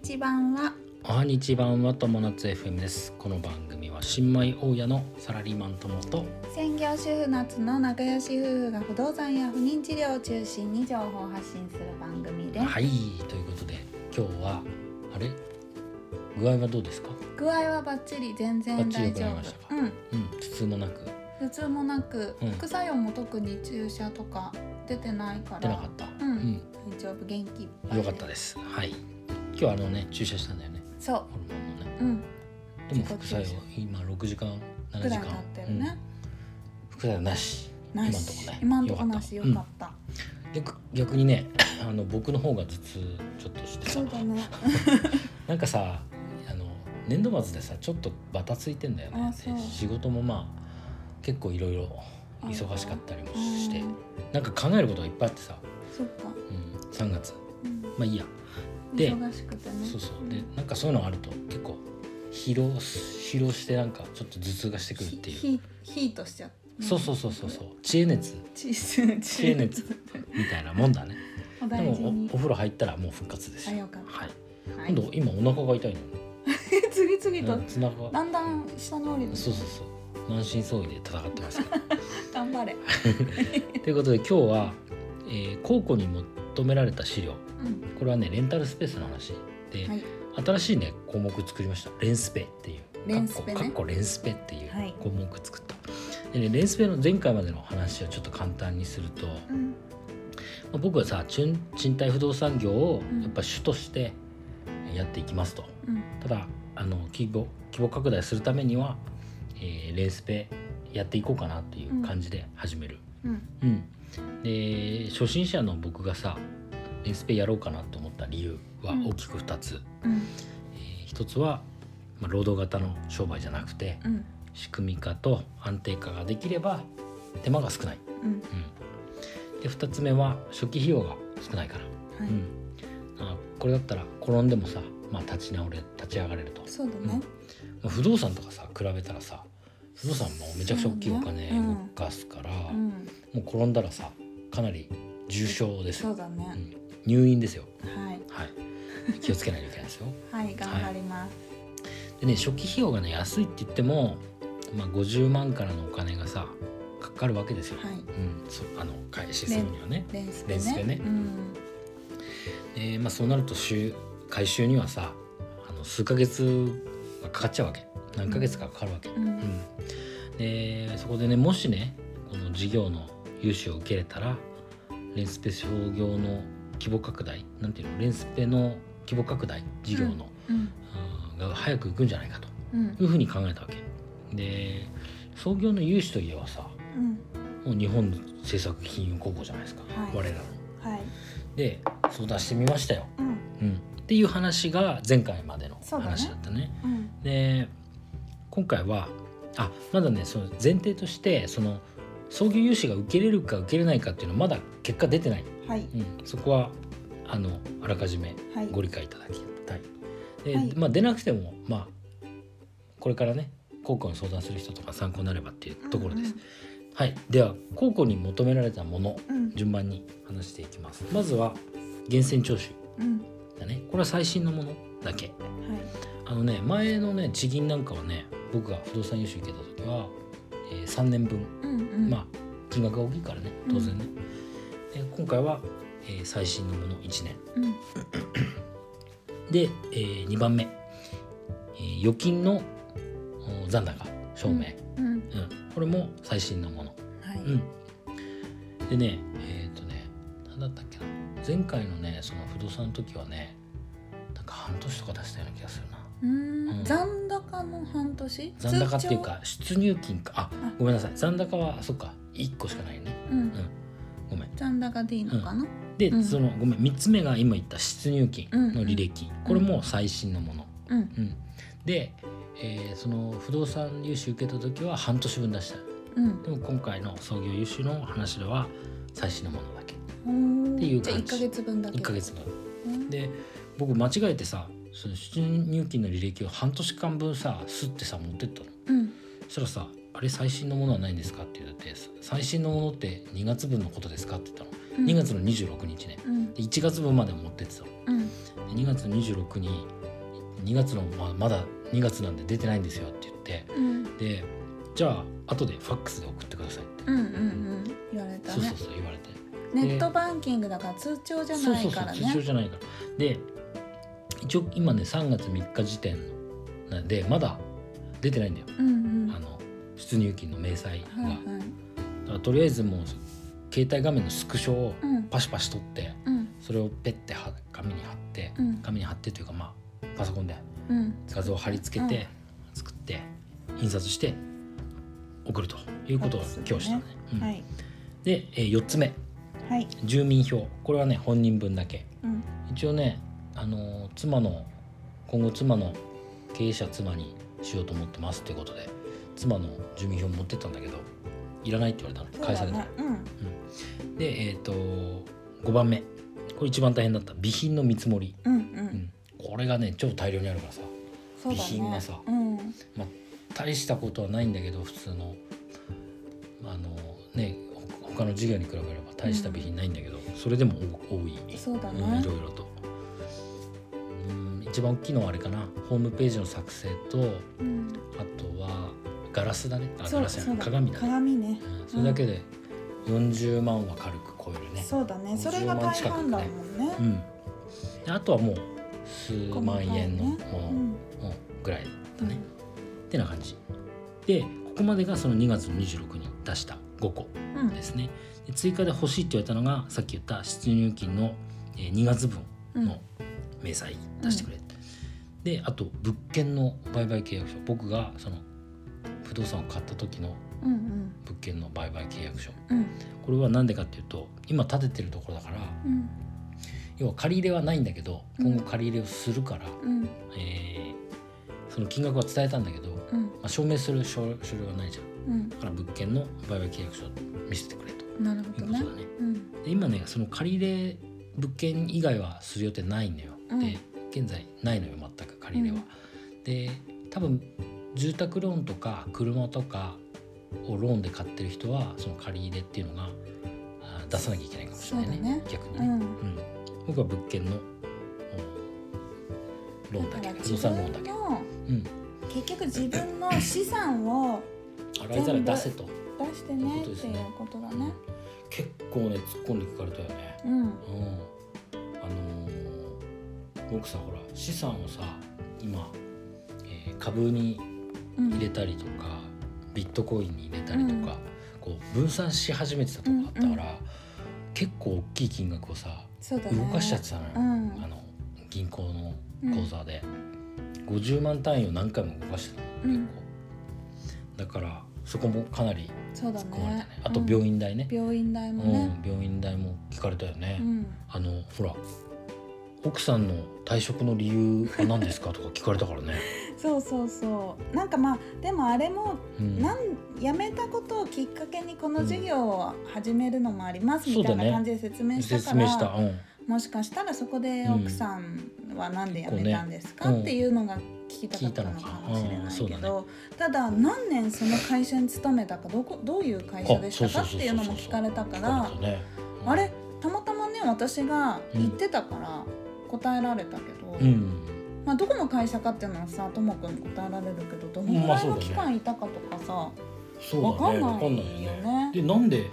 日版はおはにち版は友達 FM ですこの番組は新米大家のサラリーマン友と専業主婦夏の仲良し夫婦が不動産や不妊治療を中心に情報を発信する番組です、はいということで今日はあれ具合はどうですか具合はバッチリ全然バッチリ大丈伺いましたか夫うんうん頭痛もなく普通もなく、うん副作用も特に注射とか出てないから出なかったうんうん大丈夫元気よかったですはい今日はあのね注射したんだよね。そう。ホルモンのね。うん。でも副作用今6時間7ぐらい時間経ってるね、うん。副作用なし。今んとこね。今んとこなし。よかっった、逆逆にねあの僕の方が頭痛ちょっとしてさ。そうだね。なんかさあの年度末でさちょっとバタついてんだよね。仕事もまあ結構いろいろ忙しかったりもして。うん。なんか考えることがいっぱいあってさ、そっか、うん、3月。うん。まあいいやで忙しくてね。そうそう。でなんかそういうのがあると結構疲労疲労してなんかちょっと頭痛がしてくるっていう。ヒヒートしちゃう。そうそうそうそうそう。知恵熱。知恵熱。みたいなもんだね。おでもおお風呂入ったらもう復活ですよはい。はい。今度今お腹が痛いの 次々と。だんだん下に降りるそうそうそう。満身創痍で戦ってます 頑張れ。ということで今日は、えー、高庫に求められた資料うん。これはねレンタルスペースの話で、はい。新しいね項目作りました。レンスペっていう。レンスペね。かっこレンスペっていうはい。項目作った、でねレンスペの前回までの話をちょっと簡単にすると、まうん。あ、僕はさ賃賃貸不動産業をうん。やっぱ主としてやっていきますと、うん。ただあの規模規模拡大するためには、えーレンスペやっていこうかなっていう感じで始める、うん。うん、で初心者の僕がさレンスペやろうかなと思った理由はうん。大きく2つ、うん。えー一つは、まあ、労働型の商売じゃなくてうん。仕組み化と安定化ができれば手間が少ない、うん。うん、で2つ目は初期費用が少ないから、はい。うん、あこれだったら転んでもさ、まあ、立ち直れ立ち上がれると、そうだね。まあ不動産とかさ比べたらさ不動産もめちゃくちゃ大きいお金動かすから、うん。もう転んだらさかなり重症ですよ、そうだね。うん、入院ですよ。はい。はい。気をつけないといけないですよ。はい頑張ります。でね初期費用がね安いって言っても、まあ、50万からのお金がさかかるわけですよ、はい。うん、そあの開始するにはね。レンスペレンスペね。ねうん。で、まあ、そうなると週回収にはさあの数ヶ月がかかっちゃうわけ。何ヶ月かかかるわけ、うん。うん。でそこでねもしねこの事業の融資を受けれたらレンスペ商業の規模拡大なんていうのレンスペの規模拡大事業の、うんうん。が早くいくんじゃないかとうん。いうふうに考えたわけ。で創業の融資といえばさうん。もう日本政策金融高校じゃないですか、はい。我らの。はい。で相談してみましたよ、うん。うん、っていう話が前回までの話だったね。うん。で今回はあまだねその前提としてその創業融資が受けれるか受けれないかっていうのはまだ結果出てない、はいうん、そこはあのあらかじめはいご理解いただきたい。で、はいまあ、出なくてもまあこれからね高校に相談する人とか参考になればっていうところです。はい、では高校に求められたものうんうん順番に話していきます。まずは源泉徴収うんだね。これは最新のものだけ。はいあのね前のね地銀なんかはね僕が不動産融資受けた時は、えー、3年分、うんうんまあ金額が大きいからね当然ね。で今回は、えー最新のもの1年。うん。で、えー、2番目、えー預金のお残高証明、うん。うん。これも最新のもの。はい。うん、でねえっ、とね何だったっけな。前回のねその不動産の時はねなんか半年とか出したような気がするな。うん。ん。残高の半年？残高っていうか出入金か。ああ。ごめんなさい。残高はそっか1個しかないね。通帳うんごめん。残高でいいのかな？で、うん。そのごめん。3つ目が今言った出入金の履歴、これも最新のもの、うん。うん。で、えーその不動産融資受けた時は半年分出した。うん。でも今回の創業融資の話では最新のものだけ。ってじゃあいう感じ。1ヶ月分だけ。1ヶ月分。うん。で僕間違えてさその出入金の履歴を半年間分さすってさ持ってったの。うん。そしたらさ「あれ最新のものはないんですか?」って言って「最新のものって2月分のことですか?」って言ったの。うん。2月の26日ね。うん。で1月分まで持ってってたの。うん。で2月の26に2月のまあまだ2月なんで出てないんですよって言って。うん。でじゃあ後でファックスで送ってくださいって、うんうんうん。言われたね。そうそうそう言われて。ネットバンキングだから通帳じゃそうそうそうないから通帳ねじゃないから。で一応今ね3月3日時点なんでまだ出てないんだよ、うんうん出入金の明細が、はいはい。だからとりあえずもう携帯画面のスクショをうん。パシパシ取ってうん。それをペッては紙に貼って、うん。紙に貼ってというかまあパソコンでうん。画像を貼り付けて、作って印刷して送るということを今日したね。うん。はい。で、え4つ目。はい。住民票。これはね本人分だけ。うん。一応ね、あのー妻の今後妻の経営者妻にしようと思ってますっていうことで妻の住民票持ってったんだけどいらないって言われたの。返された、そうだねうん。でえっ、と5番目。これ一番大変だった。備品の見積もり、うんううん。ん、これがね超大量にあるからさ。ね。備品がさ。うん。まあ大したことはないんだけど普通の。あのねほ他の事業に比べれば大した備品ないんだけど、それでも多多い。そうだうんねいろいろと。うん一番大きいのはあれかな。ホームページの作成とうん。あとはガラスだね。あガラスじ鏡だね、鏡ね。うん、それだけで40万は軽く超えるね。そうだね。それが大半だもんね。うん。であとはもう数万円のもの、ねぐらいだね、ってな感じ。でここまでがその2月の26に出した5個うん。ですね。で追加で欲しいって言われたのがさっき言った出入金のえー2月分の明細出してくれ、であと物件の売買契約書。僕がその不動産を買った時の物件の売買契約書。うんこれは何でかっていうと今建ててるところだからうん。要は借り入れはないんだけどうん。今後借り入れをするから、うん。えーその金額は伝えたんだけど、まうん。あ、証明する書書類はないじゃん。うん。だから物件の売買契約書を見せてくれと。なるほどね。いうことだね。うん。で今ねその借り入れ物件以外はする予定ないんだよ、うん。で現在ないのよ全く借り入れは、で多分住宅ローンとか車とかをローンで買ってる人はその借り入れっていうのがあ出さなきゃいけないかもしれないね。ね。逆にね、うん。うん。僕は物件のおローンだけ。不動産ローンだけ、のうん、結局自分の資産を 洗いざらい出せと。出してねっていうことだね。結構ね突っ込んで聞かれたよね。うん。うん、あのー僕さほら資産をさ今、えー株にうん入れたりとか、ビットコインに入れたりとか、こう分散し始めてたとこあったから、結構大きい金額をさね。動かしちゃってたのよ、うん。あの銀行の口座で、50万単位を何回も動かしてたのうん。結構、だからそこもかなり突っ込まれたね。ねあと病院代ね、病院代もうんね病院代も聞かれたよね、うん。あのほら奥さんの退職の理由は何ですか？とか聞かれたからね。そうそうそうなんかまあでもあれもうん、なん辞めたことをきっかけにこの事業を始めるのもありますみたいな感じで説明したから、説明した。うん。もしかしたらそこでうん奥さんはなんで辞めたんですか、っていうのが聞きたかったのかもしれないけど、ただ何年その会社に勤めたかどこどういう会社でしたかっていうのも聞かれたか聞ら。あれ？たまたまね私が言ってたから答えられたけど、うん。まあ、どこの会社かっていうのはさともくん答えられるけどどのぐらいの期間いたかとかさ、そうだね。わかんないよよね。ね。でなんで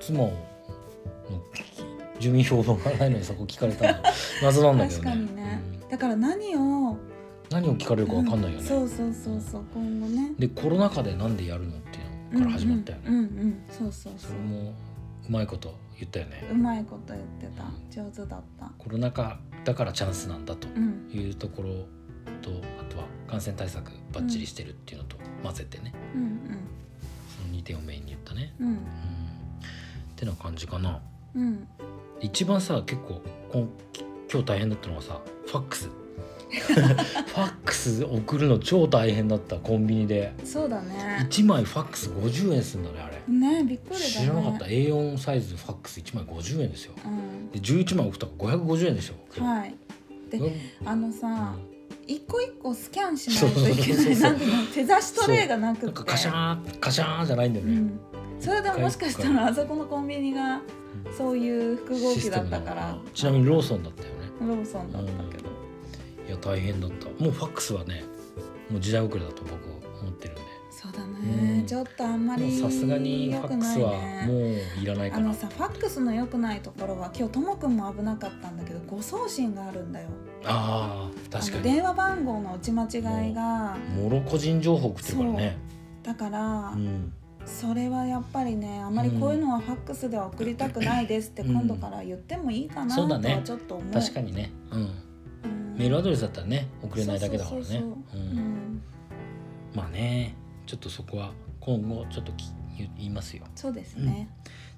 妻の住民票がないのにそこ聞かれたの？謎なんだけど確ね。かにね、うんだから何を何を聞かれるかわかんないよね。そうそうそうそう今後ねでコロナ禍でなんでやるのっていうのから始まったよね。うんうん、うんうんそうそうそそうれもうまいこと言ったよね。うまいこと言ってた上手だったコロナ禍だからチャンスなんだと。うんいうところとあとは感染対策バッチリしてるっていうのと混ぜてね、うんその2点をメインに言ったね。うんうんうん、ってな感じかな。うん一番さ結構今日大変だったのはさファックス。ファックス送るの超大変だったコンビニで。そうだね。1枚ファックス50円するんだねあれ。ねびっくりだね。知らなかった。A4 サイズファックス1枚50円ですよ。うん。で11枚送ったから550円でしょはい。でうん。あのさうん。一個一個スキャンしないといけない。なん手差しトレイがなくて。なんかカシャーンカシャーンじゃないんだよね、うん、それでもしかしたらあそこのコンビニがそういう複合機だったかシらちなみにローソンだったよね。ローソンだったけど、いや大変だった。もうファックスはねもう時代遅れだと僕は思ってるんで。そうだね、うん。ちょっとあんまりさすがにファ良くないックスはねもういらないかな。あのさファックスの良くないところは今日ともくんも危なかったんだけど誤送信があるんだよ。あー確かに。電話番号の打ち間違いがもろ個人情報送ってるからね。だから、うん。それはやっぱりねあまりこういうのはファックスでは送りたくないですってうん。今度から言ってもいいかなとはちょっと思う、確かにね。うんうんメールアドレスだったらね送れないだけだからね。まあねちょっとそこは今後ちょっとき言言いますよ。そうですね、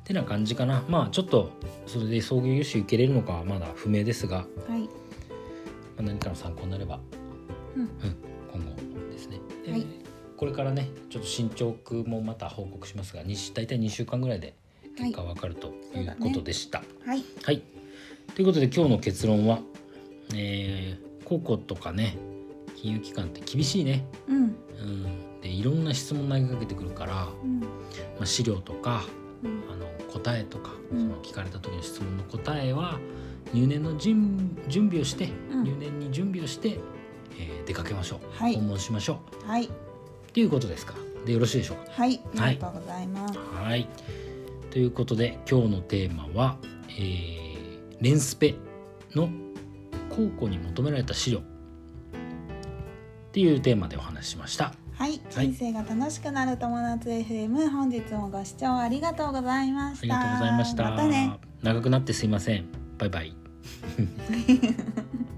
ってな感じかな。まあちょっとそれで送迎融資受けれるのかはまだ不明ですが、まはい。あ、何かの参考になれば、うん。今後ですね、ではい。これからねちょっと進捗もまた報告しますがに大体2週間ぐらいで結果わかるということでした。はい。はい、ということで今日の結論は、えー、高校とかね金融機関って厳しいね、うん。うん、でいろんな質問投げかけてくるから、まうん。あ、資料とかうん。あの答えとか、うん。その聞かれた時の質問の答えは入念の準準備をして、うん。入念に準備をして、えー出かけましょう、はい。訪問しましょう。はい。っていうことですか？でよろしいでしょうはい。あはい。りがとうございます、かはい。ということで今日のテーマは、えーレンスペの高校に求められた資料。っていうテーマでお話ししました。はい、はい。人生が楽しくなる友達 FM 本日もご視聴ありがとうございました。ありがとうございました。またね。長くなってすいません。バイバイ